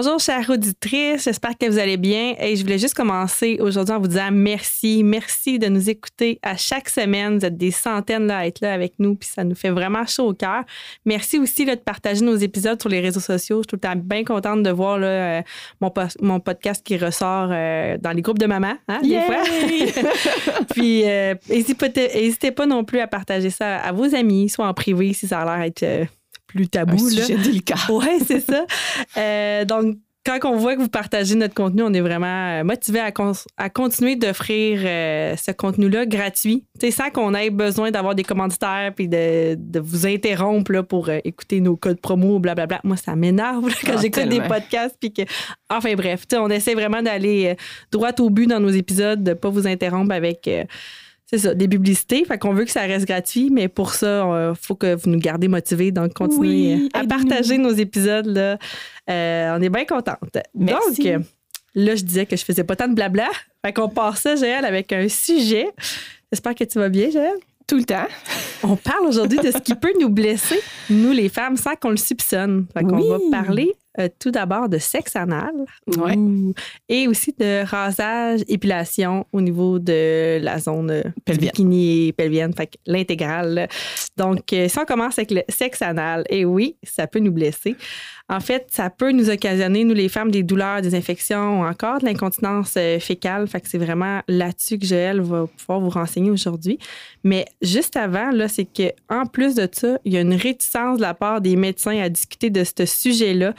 Bonjour, chère auditrice. J'espère que vous allez bien. Et je voulais juste commencer aujourd'hui en vous disant merci. Merci de nous écouter à chaque semaine. Vous êtes des centaines là, à être là avec nous, puis ça nous fait vraiment chaud au cœur. Merci aussi là, de partager nos épisodes sur les réseaux sociaux. Je suis tout le temps bien contente de voir là, euh, mon, mon, podcast qui ressort euh, dans les groupes de mamans, hein, des fois. puis euh, n'hésitez pas non plus à partager ça à vos amis, soit en privé si ça a l'air d'être plus tabou. Un sujet là. délicat. Oui, c'est ça. Euh, donc, quand on voit que vous partagez notre contenu, on est vraiment euh, motivé à, à continuer d'offrir euh, ce contenu-là gratuit, sans qu'on ait besoin d'avoir des commanditaires puis de, de vous interrompre là, pour écouter nos codes promo, blablabla. Moi, ça m'énerve quand ah, j'écoute des podcasts. Puis que... Enfin bref, on essaie vraiment d'aller droit au but dans nos épisodes, de ne pas vous interrompre avec c'est ça, des publicités. Fait qu'on veut que ça reste gratuit, mais pour ça, il euh, faut que vous nous gardez motivés. Donc, continuez à partager nos épisodes. Là. Euh, on est bien contente. Donc, là, je disais que je faisais pas tant de blabla. Fait qu'on passe ça, Joël, avec un sujet. J'espère que tu vas bien, Joël. Tout le temps. On parle aujourd'hui de ce qui peut nous blesser, nous les femmes, sans qu'on le soupçonne. Fait qu'on va parler euh, tout d'abord de sexe anal et aussi de rasage, épilation au niveau de la zone euh, pelvienne. bikini et pelvienne, fait l'intégrale. Donc, euh, si on commence avec le sexe anal, et oui, ça peut nous blesser. En fait, ça peut nous occasionner, nous les femmes, des douleurs, des infections ou encore de l'incontinence fécale. Fait que c'est vraiment là-dessus que Joël va pouvoir vous renseigner aujourd'hui. Mais juste avant, là, c'est qu'en plus de ça, il y a une réticence de la part des médecins à discuter de ce sujet-là.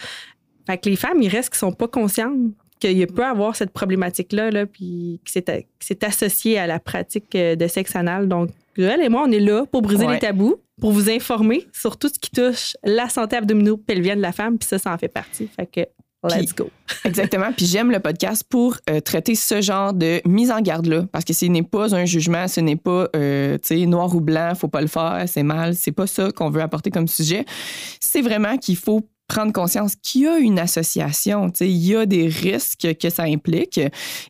Fait que les femmes, il reste qui sont pas conscientes qu'il peut avoir cette problématique-là, là, puis que c'est associé à la pratique euh, de sexe anal. Donc, elle et moi, on est là pour briser les tabous, pour vous informer sur tout ce qui touche la santé abdominopelvienne de la femme, puis ça, ça en fait partie. Fait que Let's go. exactement. Puis j'aime le podcast pour euh, traiter ce genre de mise en garde-là. Parce que ce n'est pas un jugement, ce n'est pas euh, noir ou blanc, faut pas le faire, c'est mal. C'est pas ça qu'on veut apporter comme sujet. C'est vraiment qu'il faut prendre conscience qu'il y a une association, il y a des risques que ça implique.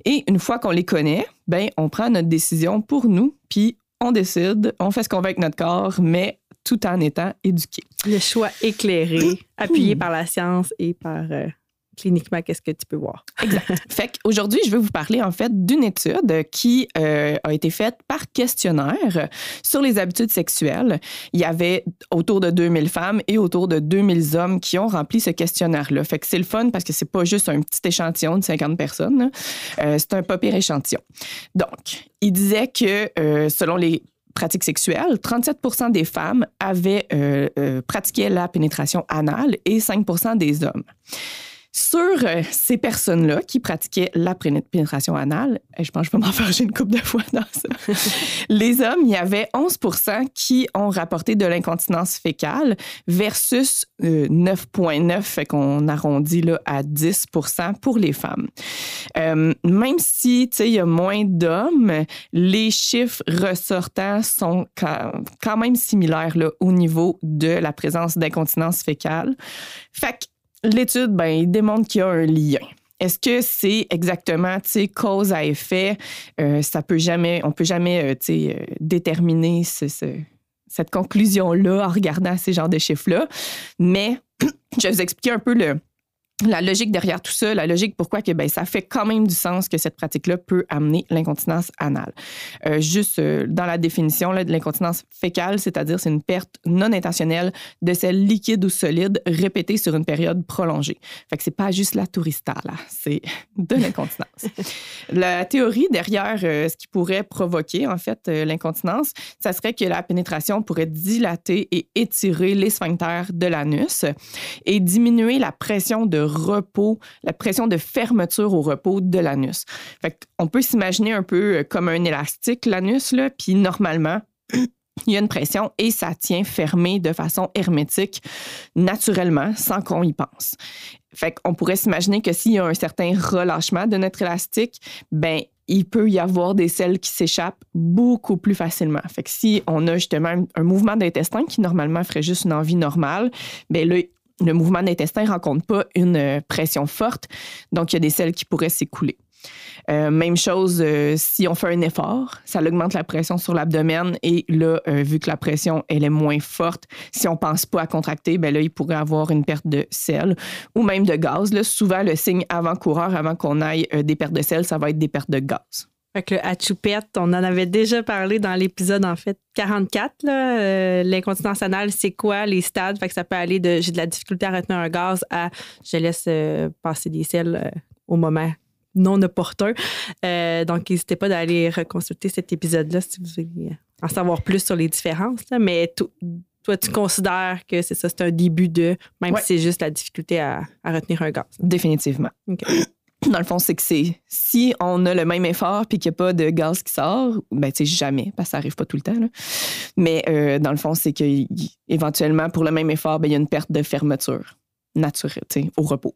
Et une fois qu'on les connaît, ben, on prend notre décision pour nous, puis on décide, on fait ce qu'on veut avec notre corps, mais tout en étant éduqué. Le choix éclairé, appuyé par la science et par euh, cliniquement, qu'est-ce que tu peux voir? Exact. fait qu'aujourd'hui, je vais vous parler en fait d'une étude qui euh, a été faite par questionnaire sur les habitudes sexuelles. Il y avait autour de 2000 femmes et autour de 2000 hommes qui ont rempli ce questionnaire-là. Fait que c'est le fun parce que c'est pas juste un petit échantillon de 50 personnes. Euh, c'est un pas pire échantillon. Donc, il disait que euh, selon les pratiques sexuelles, 37% des femmes avaient pratiqué la pénétration anale et 5% des hommes. Sur euh, ces personnes-là qui pratiquaient la pénétration anale, et je pense que je vais m'en faire une couple de fois dans ça, les hommes, il y avait 11 qui ont rapporté de l'incontinence fécale versus 9,9, euh, fait qu'on arrondit là, à 10% pour les femmes. Euh, même si il y a moins d'hommes, les chiffres ressortants sont quand, même similaires là, au niveau de la présence d'incontinence fécale. Fait que l'étude, ben, il démontre qu'il y a un lien. Est-ce que c'est exactement, cause à effet? Euh, ça peut jamais, on peut jamais, euh, euh, déterminer cette conclusion-là en regardant ces genres de chiffres-là. Mais je vais vous expliquer un peu le, la logique derrière tout ça, la logique pourquoi que ben, ça fait quand même du sens que cette pratique-là peut amener l'incontinence anale. Euh, juste euh, dans la définition là, de l'incontinence fécale, c'est-à-dire c'est une perte non intentionnelle de sel liquide ou solide répétée sur une période prolongée. Fait que c'est pas juste la tourista, là, c'est de l'incontinence. la théorie derrière euh, ce qui pourrait provoquer en fait l'incontinence, ça serait que la pénétration pourrait dilater et étirer les sphincters de l'anus et diminuer la pression de repos, la pression de fermeture au repos de l'anus. On peut s'imaginer un peu euh, comme un élastique, l'anus, puis normalement, il y a une pression et ça tient fermé de façon hermétique naturellement sans qu'on y pense. Fait qu'on pourrait s'imaginer que s'il y a un certain relâchement de notre élastique, ben il peut y avoir des selles qui s'échappent beaucoup plus facilement. Fait que si on a justement un mouvement d'intestin qui normalement ferait juste une envie normale, bien là, le mouvement d'intestin ne rencontre pas une euh, pression forte, donc il y a des selles qui pourraient s'écouler. Euh, même chose euh, si on fait un effort, ça augmente la pression sur l'abdomen et là, vu que la pression elle est moins forte, si on pense pas à contracter, ben là il pourrait avoir une perte de sel ou même de gaz. Souvent le signe avant-coureur, avant, qu'on aille des pertes de sel, ça va être des pertes de gaz. Fait que le Hatchoupette, on en avait déjà parlé dans l'épisode, en fait, 44. Euh, l'incontinence anale, c'est quoi les stades? Fait que ça peut aller de j'ai de la difficulté à retenir un gaz à je laisse euh, passer des selles euh, au moment non opportun. donc, n'hésitez pas d'aller reconsulter cet épisode-là si vous voulez en savoir plus sur les différences. Mais toi, tu considères que c'est ça, c'est un début de, même si c'est juste la difficulté à, retenir un gaz. Définitivement. dans le fond, c'est que c'est si on a le même effort puis qu'il n'y a pas de gaz qui sort, ben tu sais jamais parce que ça arrive pas tout le temps. Mais euh, dans le fond, c'est que éventuellement pour le même effort, ben, il y a une perte de fermeture naturelle, au repos.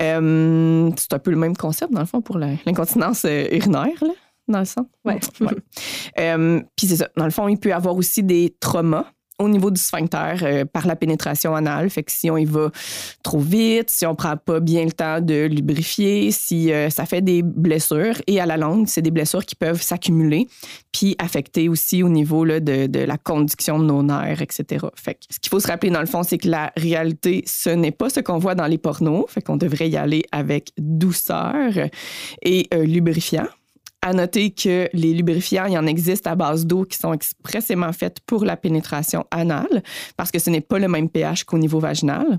Euh, c'est un peu le même concept dans le fond pour l'incontinence euh, urinaire là, dans le sang. Ouais. puis c'est ça. Dans le fond, il peut y avoir aussi des traumas au niveau du sphincter euh, par la pénétration anale. Fait que si on y va trop vite, si on prend pas bien le temps de lubrifier, si euh, ça fait des blessures et à la longue, c'est des blessures qui peuvent s'accumuler puis affecter aussi au niveau là, de, de, la conduction de nos nerfs, etc. Fait que ce qu'il faut se rappeler dans le fond, c'est que la réalité, ce n'est pas ce qu'on voit dans les pornos. Fait qu'on devrait y aller avec douceur et euh, lubrifiant. À noter que les lubrifiants, il y en existe à base d'eau qui sont expressément faites pour la pénétration anale, parce que ce n'est pas le même pH qu'au niveau vaginal.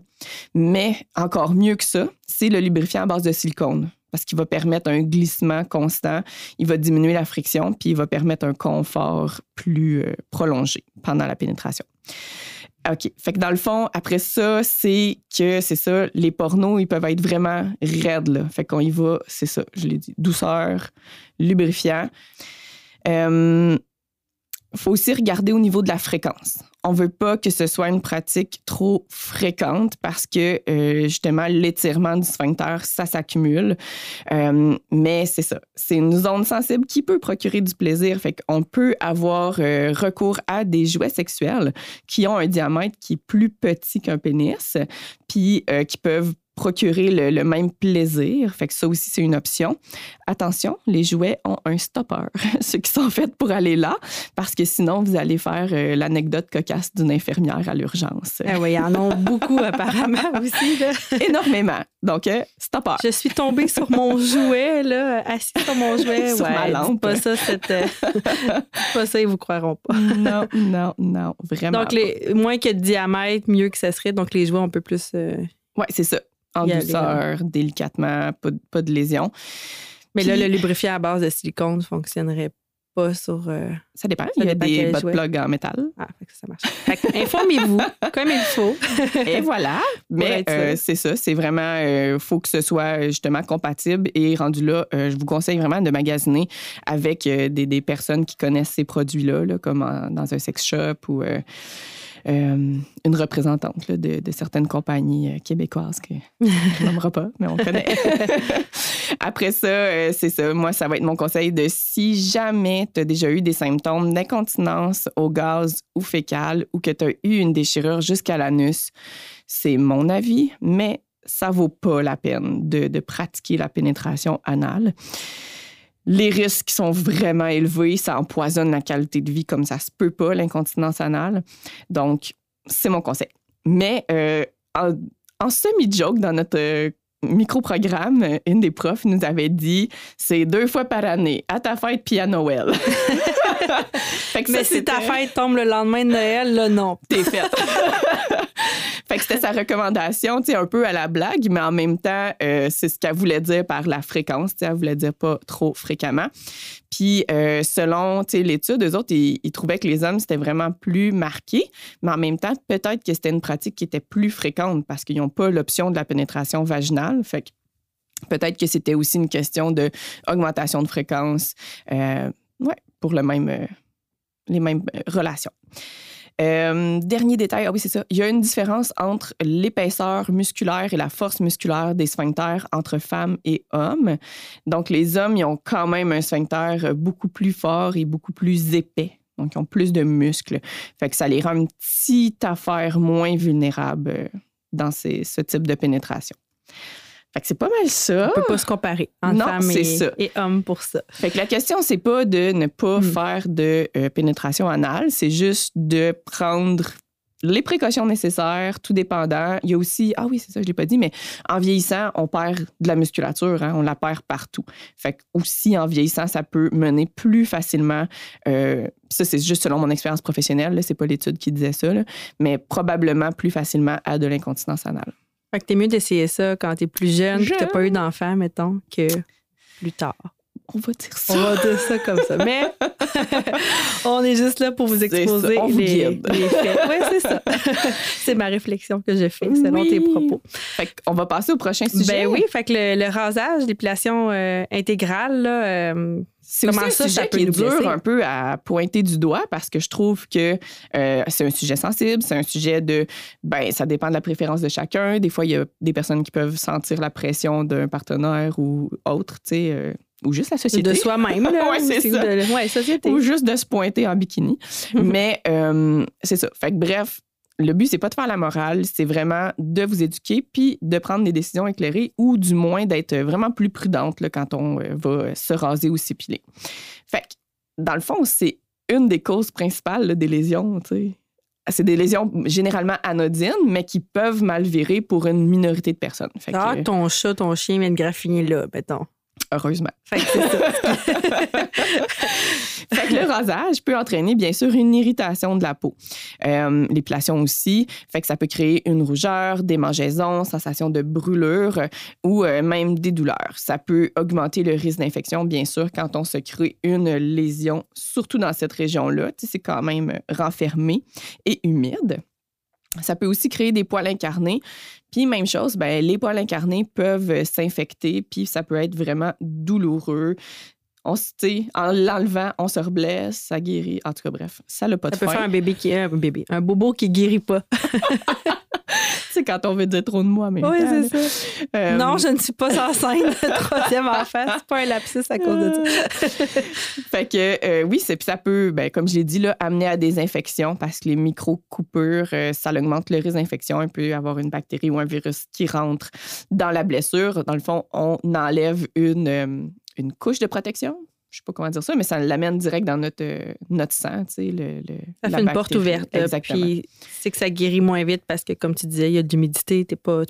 Mais encore mieux que ça, c'est le lubrifiant à base de silicone, parce qu'il va permettre un glissement constant, il va diminuer la friction, puis il va permettre un confort plus euh, prolongé pendant la pénétration. OK. Fait que dans le fond, après ça, c'est que c'est ça, les pornos, ils peuvent être vraiment raides. Là. Fait qu'on y va, c'est ça, je l'ai dit, douceur, lubrifiant. Euh, faut aussi regarder au niveau de la fréquence. On veut pas que ce soit une pratique trop fréquente parce que euh, justement l'étirement du sphincter ça s'accumule. Euh, mais c'est ça, c'est une zone sensible qui peut procurer du plaisir. Fait qu'on peut avoir euh, recours à des jouets sexuels qui ont un diamètre qui est plus petit qu'un pénis, puis qui peuvent procurer le, même plaisir. Fait que ça aussi, c'est une option. Attention, les jouets ont un stopper, ceux qui sont faits pour aller là, parce que sinon, vous allez faire euh, l'anecdote cocasse d'une infirmière à l'urgence. Ah oui, il y en a beaucoup apparemment aussi. Énormément. Donc, euh, stopper. Je suis tombée sur mon jouet, là, assis sur mon jouet. sur ma lampe. Pas ça, c'était... pas ça, ils vous croiront pas. non, non, non, vraiment. Donc, les... moins ait de diamètre, mieux que ça serait. Donc, les jouets, on peut plus... Euh, oui, c'est ça en douceur, délicatement, pas, de lésion. Mais là, le lubrifiant à base de silicone fonctionnerait pas sur. Euh, ça dépend. il y a des butt plugs en métal. Ah, ça marche. Informez-vous comme il faut. et voilà. Mais euh, c'est ça. C'est vraiment. Il euh, faut que ce soit justement compatible. Et rendu là, je vous conseille vraiment de magasiner avec des, personnes qui connaissent ces produits-là, là, comme dans un sex shop ou euh, une représentante de, certaines compagnies euh, québécoises que je n'aimerais pas, mais on connaît. Après ça, euh, c'est ça. Moi, ça va être mon conseil de si jamais tu as déjà eu des symptômes d'incontinence au gaz ou fécal ou que tu as eu une déchirure jusqu'à l'anus, c'est mon avis, mais ça vaut pas la peine de, de pratiquer la pénétration anale les risques sont vraiment élevés, ça empoisonne la qualité de vie comme ça se peut pas, l'incontinence anale. Donc, c'est mon conseil. Mais euh, en, semi-joke, dans notre euh, micro-programme, une des profs nous avait dit c'est deux fois par année, à ta fête puis à Noël. Mais si ta fête tombe le lendemain de Noël, là, non. T'es faite. fait que c'était sa recommandation, tu sais, un peu à la blague, mais en même temps, euh, c'est ce qu'elle voulait dire par la fréquence, tu sais, elle voulait dire pas trop fréquemment. Puis, euh, selon l'étude, eux autres, ils, trouvaient que les hommes, c'était vraiment plus marqué, mais en même temps, peut-être que c'était une pratique qui était plus fréquente parce qu'ils n'ont pas l'option de la pénétration vaginale. Fait que peut-être que c'était aussi une question d'augmentation de fréquence. Euh, pour le même, les mêmes relations. Euh, dernier détail, ah oui, c'est ça. Il y a une différence entre l'épaisseur musculaire et la force musculaire des sphincters entre femmes et hommes. Donc, les hommes, ils ont quand même un sphincter beaucoup plus fort et beaucoup plus épais. Donc, ils ont plus de muscles. Fait que ça les rend une petite affaire moins vulnérable dans ce type de pénétration. Fait que c'est pas mal ça. On peut pas se comparer entre femmes et, hommes pour ça. Fait que la question, c'est pas de ne pas hmm. faire de euh, pénétration anale, c'est juste de prendre les précautions nécessaires, tout dépendant. Il y a aussi, ah oui, c'est ça, je l'ai pas dit, mais en vieillissant, on perd de la musculature, hein, on la perd partout. Fait que aussi, en vieillissant, ça peut mener plus facilement, euh, ça c'est juste selon mon expérience professionnelle, c'est pas l'étude qui disait ça, mais probablement plus facilement à de l'incontinence anale. Fait que t'es mieux d'essayer ça quand t'es plus jeune, que t'as pas eu d'enfant, mettons, que plus tard. On va dire ça. On va dire ça comme ça. Mais on est juste là pour vous exposer les, faits. Oui, c'est ça. c'est ma réflexion que je fais selon tes propos. Fait on va passer au prochain sujet. Ben oui, fait que le, rasage, l'épilation euh, intégrale, là, euh, c'est aussi un ça, sujet qui est dur un peu à pointer du doigt parce que je trouve que euh, c'est un sujet sensible, c'est un sujet de, ben ça dépend de la préférence de chacun. Des fois, il y a des personnes qui peuvent sentir la pression d'un partenaire ou autre, tu sais. Euh, ou juste la société. De soi-même, là. c'est ça. ouais, société. Ou juste de se pointer en bikini. Mais euh, c'est ça. Fait que bref, le but, c'est pas de faire la morale, c'est vraiment de vous éduquer puis de prendre des décisions éclairées ou du moins d'être vraiment plus prudente quand on euh, va se raser ou s'épiler. Fait que, dans le fond, c'est une des causes principales des lésions, C'est des lésions généralement anodines, mais qui peuvent mal virer pour une minorité de personnes. ah, ton chat, ton chien vient de graffiner là, mettons. Heureusement. Fait que, le rasage peut entraîner, bien sûr, une irritation de la peau. Euh, L'épilation aussi. Fait que ça peut créer une rougeur, des mangeaisons, sensation de brûlure ou euh, même des douleurs. Ça peut augmenter le risque d'infection, bien sûr, quand on se crée une lésion, surtout dans cette région-là. C'est quand même renfermé et humide. Ça peut aussi créer des poils incarnés. Puis même chose, ben, les poils incarnés peuvent s'infecter, puis ça peut être vraiment douloureux. On, en l'enlevant, on se reblesse, ça guérit. En tout cas, bref, ça n'a pas de Ça peut faire un bébé qui un bébé, un bobo qui guérit pas. c'est quand on veut dire trop de moi mais Oui, c'est ça. Euh, non, je ne suis pas enceinte de troisième enfant. C'est pas un lapsus à cause de ça. fait que euh, oui, puis ça peut, ben, comme je l'ai dit, là, amener à des infections parce que les micro-coupures, euh, ça augmente le risque d'infection. Il peut avoir une bactérie ou un virus qui rentre dans la blessure. Dans le fond, on enlève une, une couche de protection je sais pas comment dire ça, mais ça l'amène direct dans notre, euh, notre sang, tu sais. Le, ça fait une porte ouverte. Exactement. Puis c'est que ça guérit moins vite parce que, comme tu disais, il y a de l'humidité, tu pas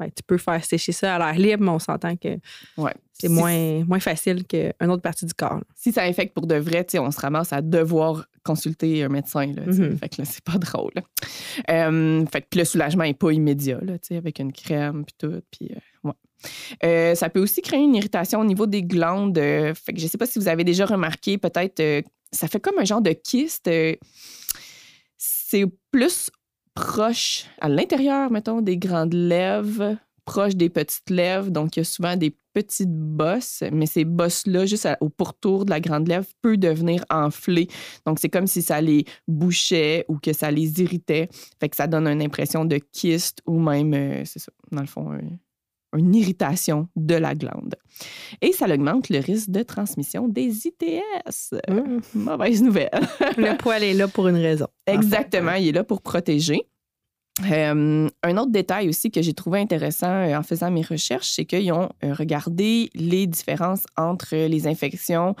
ben, tu peux faire sécher ça à l'air libre, mais on s'entend que ouais. c'est moins, moins facile qu'une autre partie du corps. Si ça infecte pour de vrai, on se ramasse à devoir consulter un médecin. Là, mm-hmm. Fait que là, c'est pas drôle. Euh, fait que le soulagement n'est pas immédiat, là, avec une crème puis tout. Puis, euh, Euh, ça peut aussi créer une irritation au niveau des glandes. Euh, je ne sais pas si vous avez déjà remarqué, peut-être, euh, ça fait comme un genre de kyste. c'est plus proche à l'intérieur, mettons, des grandes lèvres, proche des petites lèvres. Donc, il y a souvent des petites bosses, mais ces bosses-là, juste au pourtour de la grande lèvre, peuvent devenir enflées. Donc, c'est comme si ça les bouchait ou que ça les irritait. Ça donne une impression de kyste ou même, c'est ça, dans le fond, une irritation de la glande. Et ça augmente le risque de transmission des ITS. Mmh. Mauvaise nouvelle. le poil est là pour une raison. Exactement, il est là pour protéger. Euh, un autre détail aussi que j'ai trouvé intéressant euh, en faisant mes recherches, c'est qu'ils ont euh, regardé les différences entre les infections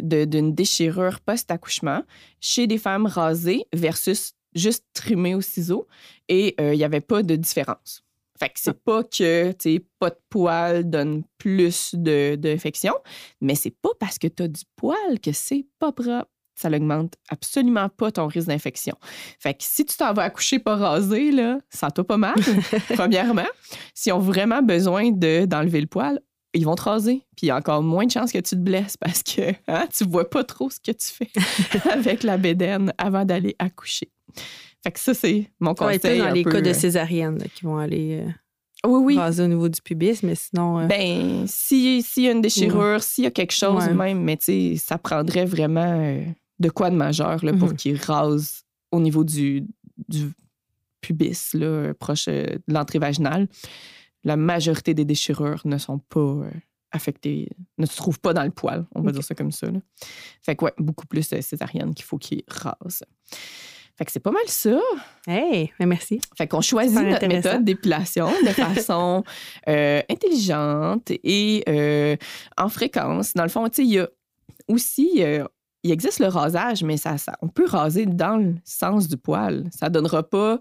d'une déchirure post-accouchement chez des femmes rasées versus juste trimées au ciseau et il n'y avait pas de différence. Fait que c'est ah. pas que, tu pas de poil donne plus d'infection, mais c'est pas parce que tu as du poil que c'est pas propre. Ça n'augmente absolument pas ton risque d'infection. Fait que si tu t'en vas accoucher pas rasé, là, ça t'a pas mal, premièrement. S'ils ont vraiment besoin d'enlever le poil, ils vont te raser. Puis il y a encore moins de chances que tu te blesses parce que hein, tu vois pas trop ce que tu fais avec la bédaine avant d'aller accoucher. Fait que ça, c'est mon conseil. dans les cas de euh, césarienne qui vont aller euh, oui, oui. au niveau du pubis, mais sinon. Euh, ben, s'il y a une déchirure, s'il y a quelque chose même, mais tu sais, ça prendrait vraiment de quoi de majeur là, pour mhm. qu'ils rasent au niveau du, du pubis, là, proche de l'entrée vaginale, la majorité des déchirures ne sont pas affectées, ne se trouvent pas dans le poil, on va dire ça comme ça. Là. Fait que, ouais, beaucoup plus césarienne qu'il faut qu'il rase. Fait que c'est pas mal ça. Hey, merci. Fait qu'on choisit notre méthode d'épilation de façon euh, intelligente et euh, en fréquence. Dans le fond, tu sais, il y a aussi, euh, il existe le rasage, mais ça, ça, on peut raser dans le sens du poil. Ça donnera pas.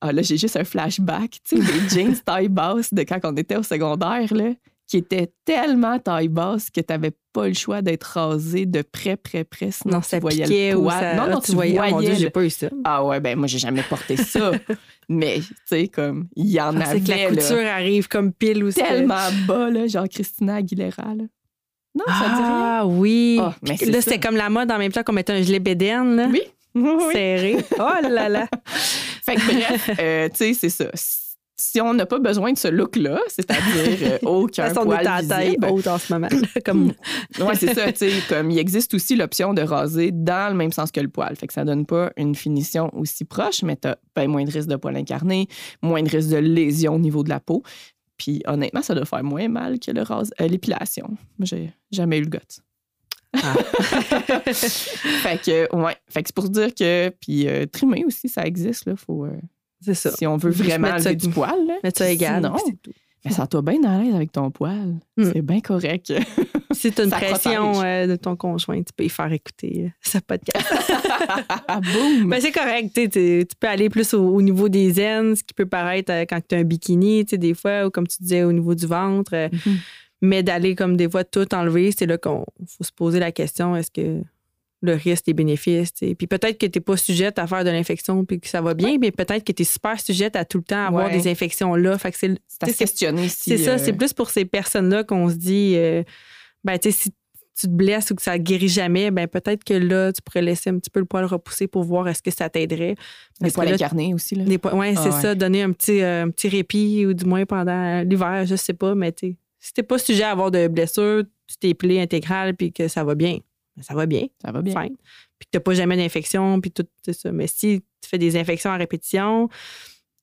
Ah, là, j'ai juste un flashback, tu sais, des jeans taille basse de quand on était au secondaire, là qui était tellement taille basse que tu n'avais pas le choix d'être rasé de près, près, près, sinon non, tu voyais le poil. Non, non, ah, tu, voyais, oh voyais j'ai pas eu ça. Ah ouais, ben moi, j'ai jamais porté ça. Mais, tu sais, comme, il y en a ah, avait. C'est que la couture arrive comme pile aussi. Tellement bas, là, genre Christina Aguilera, là. Non, ça dit rien. Ah oui. Oh, mais là, c'était comme la mode en même temps qu'on mettait un gilet bédaine, là. Oui. Serré. Oh là là. fait que bref, euh, tu sais, c'est ça si on n'a pas besoin de ce look-là, c'est-à-dire euh, aucun poil ta taille haute en ce moment. comme... ouais, c'est ça. Comme il existe aussi l'option de raser dans le même sens que le poil. Fait que ça donne pas une finition aussi proche, mais tu as ben, moins de risque de poil incarné, moins de risque de lésion au niveau de la peau. Puis honnêtement, ça doit faire moins mal que le rase, euh, l'épilation. J'ai jamais eu le goût. Ah. fait que, ouais. Fait que c'est pour dire que. Puis euh, trimer aussi, ça existe. Là. Faut, c'est ça. Si on veut vraiment enlever du poil. Mettre ça égal. Non. Mais ça toi bien à l'aise avec ton poil. Hmm. C'est bien correct. Si tu as une pression euh, de ton conjoint, tu peux y faire écouter euh, ce podcast. Boum! Ben, c'est correct. Tu peux aller plus au, niveau des aines, ce qui peut paraître euh, quand tu as un bikini, des fois, ou comme tu disais, au niveau du ventre. Mm-hmm. Mais d'aller comme des fois tout enlever, c'est là qu'on faut se poser la question est-ce que le risque, les bénéfices. Puis peut-être que tu n'es pas sujette à faire de l'infection puis que ça va bien, mais peut-être que tu es super sujette à tout le temps avoir des infections là. Fait que c'est à questionner C'est ça, c'est euh, plus pour ces personnes-là qu'on se dit euh, ben tu sais si tu te blesses ou que ça ne guérit jamais, ben peut-être que là, tu pourrais laisser un petit peu le poil repousser pour voir est-ce que ça t'aiderait. Les poils incarnés aussi. Là. Oui, c'est ah, ça, donner un petit, euh, un petit répit ou du moins pendant l'hiver, je sais pas, mais si tu n'es pas sujet à avoir de blessures, tu t'es plié intégral puis que ça va bien ça va bien. Ça va bien. Puis que tu n'as pas jamais d'infection, puis tout ça. Mais si tu fais des infections à répétition,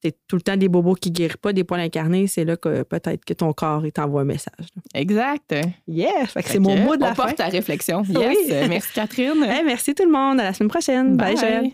c'est tout le temps des bobos qui ne guérissent pas, des poils incarnés, c'est là que peut-être que ton corps t'envoie un message. Exact. Yes, c'est mon mot de la on porte ta réflexion. Yes. Merci Catherine. merci tout le monde. À la semaine prochaine. Bye, Bye